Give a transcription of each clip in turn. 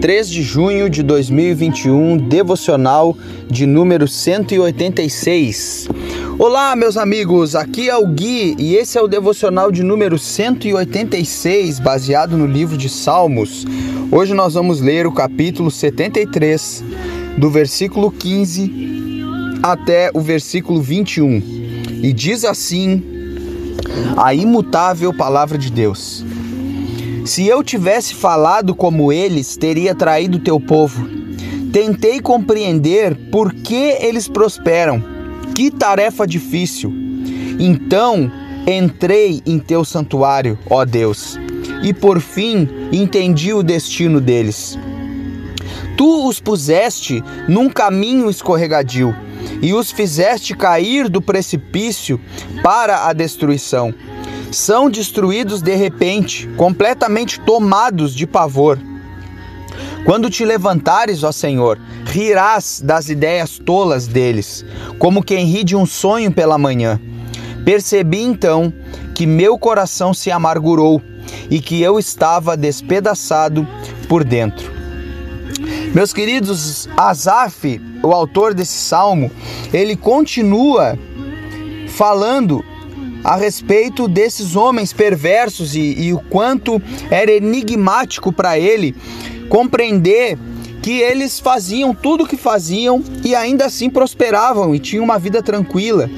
3 de junho de 2021, devocional de número 186. Olá, meus amigos, aqui é o Gui e esse é o devocional de número 186, baseado no livro de Salmos. Hoje nós vamos ler o capítulo 73, do versículo 15 até o versículo 21. E diz assim a imutável palavra de Deus. Se eu tivesse falado como eles, teria traído teu povo. Tentei compreender por que eles prosperam. Que tarefa difícil. Então entrei em teu santuário, ó Deus, e por fim entendi o destino deles. Tu os puseste num caminho escorregadio e os fizeste cair do precipício para a destruição. São destruídos de repente, completamente tomados de pavor. Quando te levantares, ó Senhor, rirás das ideias tolas deles, como quem ri de um sonho pela manhã. Percebi então que meu coração se amargurou e que eu estava despedaçado por dentro. Meus queridos, Asaf, o autor desse salmo, ele continua falando a respeito desses homens perversos e, e o quanto era enigmático para ele compreender que eles faziam tudo o que faziam e ainda assim prosperavam e tinham uma vida tranquila.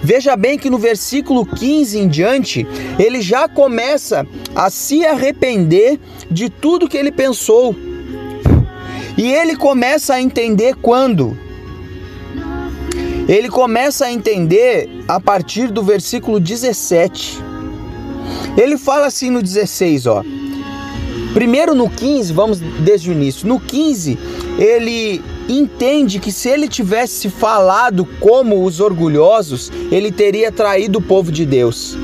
Veja bem que no versículo 15 em diante, ele já começa a se arrepender de tudo que ele pensou. E ele começa a entender quando? Ele começa a entender a partir do versículo 17. Ele fala assim no 16, ó. Primeiro no 15, vamos desde o início. No 15, ele entende que se ele tivesse falado como os orgulhosos, ele teria traído o povo de Deus.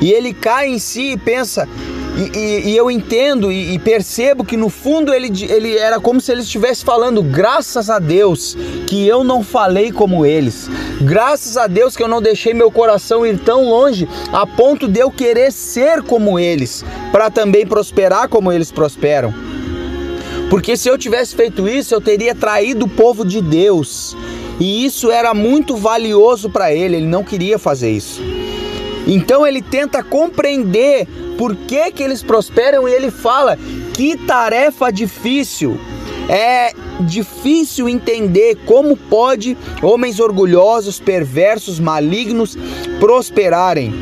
E ele cai em si e pensa, e, e, e eu entendo e, e, percebo que no fundo ele, ele era como se ele estivesse falando: graças a Deus que eu não falei como eles, graças a Deus que eu não deixei meu coração ir tão longe a ponto de eu querer ser como eles, para também prosperar como eles prosperam. Porque se eu tivesse feito isso, eu teria traído o povo de Deus. E isso era muito valioso para ele, ele não queria fazer isso. Então ele tenta compreender por que, que eles prosperam e ele fala: que tarefa difícil. É difícil entender como pode homens orgulhosos, perversos, malignos prosperarem.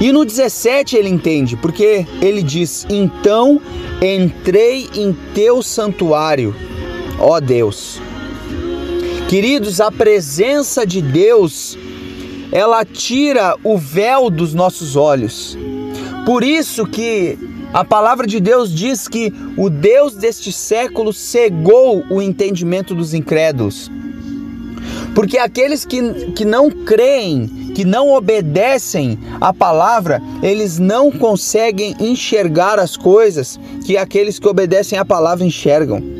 E no 17 ele entende, porque ele diz: Então entrei em teu santuário, ó Deus. Queridos, a presença de Deus, ela tira o véu dos nossos olhos. Por isso que a palavra de Deus diz que o Deus deste século cegou o entendimento dos incrédulos. Porque aqueles que, que não creem, que não obedecem à palavra, eles não conseguem enxergar as coisas que aqueles que obedecem à palavra enxergam.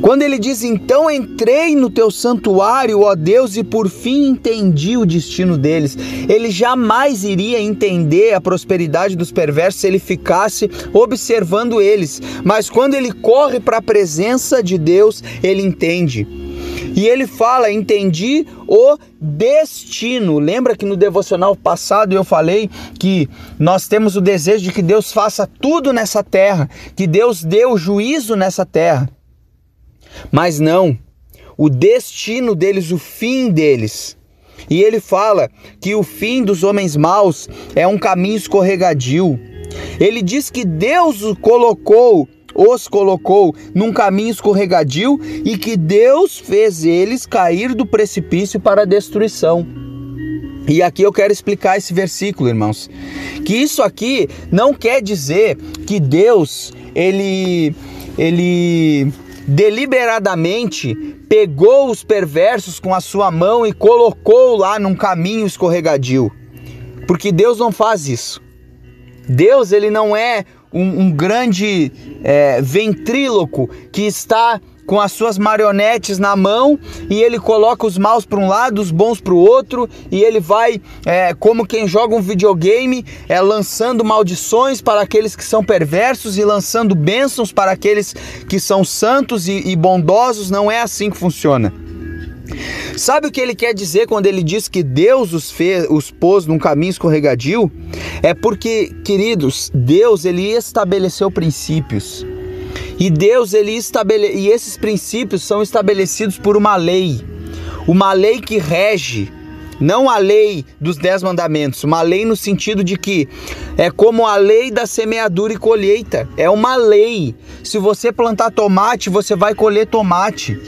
Quando ele diz: Então entrei no teu santuário, ó Deus, e por fim entendi o destino deles. Ele jamais iria entender a prosperidade dos perversos se ele ficasse observando eles. Mas quando ele corre para a presença de Deus, ele entende. E ele fala: Entendi o destino. Lembra que no devocional passado eu falei que nós temos o desejo de que Deus faça tudo nessa terra, que Deus dê o juízo nessa terra. Mas não, o destino deles, o fim deles. E ele fala que o fim dos homens maus é um caminho escorregadio. Ele diz que Deus o colocou, os colocou num caminho escorregadio e que Deus fez eles cair do precipício para a destruição. E aqui eu quero explicar esse versículo, irmãos. Que isso aqui não quer dizer que Deus ele ele deliberadamente pegou os perversos com a sua mão e colocou lá num caminho escorregadio. Porque Deus não faz isso. Deus ele não é um, um grande é, ventríloco que está com as suas marionetes na mão e ele coloca os maus para um lado, os bons para o outro e ele vai é, como quem joga um videogame, é, lançando maldições para aqueles que são perversos e lançando bênçãos para aqueles que são santos e, e bondosos. Não é assim que funciona. Sabe o que ele quer dizer quando ele diz que Deus os fez, os pôs num caminho escorregadio? É porque, queridos, Deus ele estabeleceu princípios. E Deus ele estabele... e esses princípios são estabelecidos por uma lei, uma lei que rege não a lei dos dez mandamentos, uma lei no sentido de que é como a lei da semeadura e colheita. É uma lei. Se você plantar tomate, você vai colher tomate.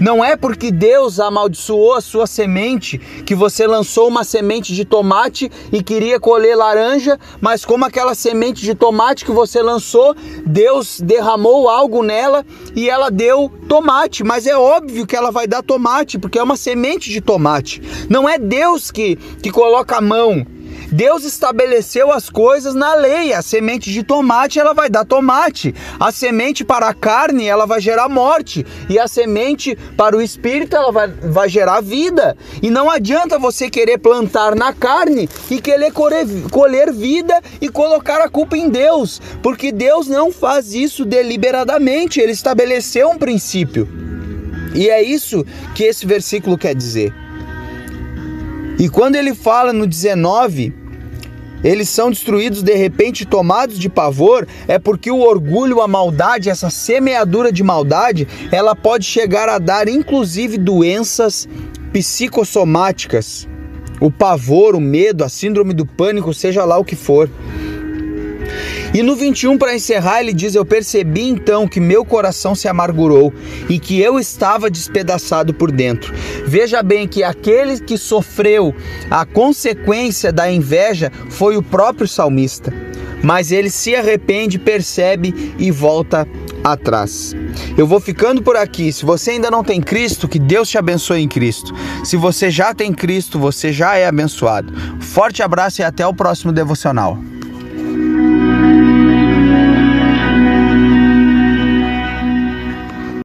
Não é porque Deus amaldiçoou a sua semente que você lançou uma semente de tomate e queria colher laranja, mas como aquela semente de tomate que você lançou, Deus derramou algo nela e ela deu tomate. Mas é óbvio que ela vai dar tomate, porque é uma semente de tomate. Não é Deus que, que coloca a mão Deus estabeleceu as coisas na lei. A semente de tomate ela vai dar tomate. A semente para a carne ela vai gerar morte. E a semente para o espírito ela vai, vai gerar vida. E não adianta você querer plantar na carne e querer colher, colher vida e colocar a culpa em Deus. Porque Deus não faz isso deliberadamente. Ele estabeleceu um princípio. E é isso que esse versículo quer dizer. E quando ele fala no 19, eles são destruídos de repente, tomados de pavor, é porque o orgulho, a maldade, essa semeadura de maldade, ela pode chegar a dar inclusive doenças psicossomáticas. O pavor, o medo, a síndrome do pânico, seja lá o que for. E no 21, para encerrar, ele diz: Eu percebi então que meu coração se amargurou e que eu estava despedaçado por dentro. Veja bem que aquele que sofreu a consequência da inveja foi o próprio salmista. Mas ele se arrepende, percebe e volta atrás. Eu vou ficando por aqui. Se você ainda não tem Cristo, que Deus te abençoe em Cristo. Se você já tem Cristo, você já é abençoado. Forte abraço e até o próximo devocional.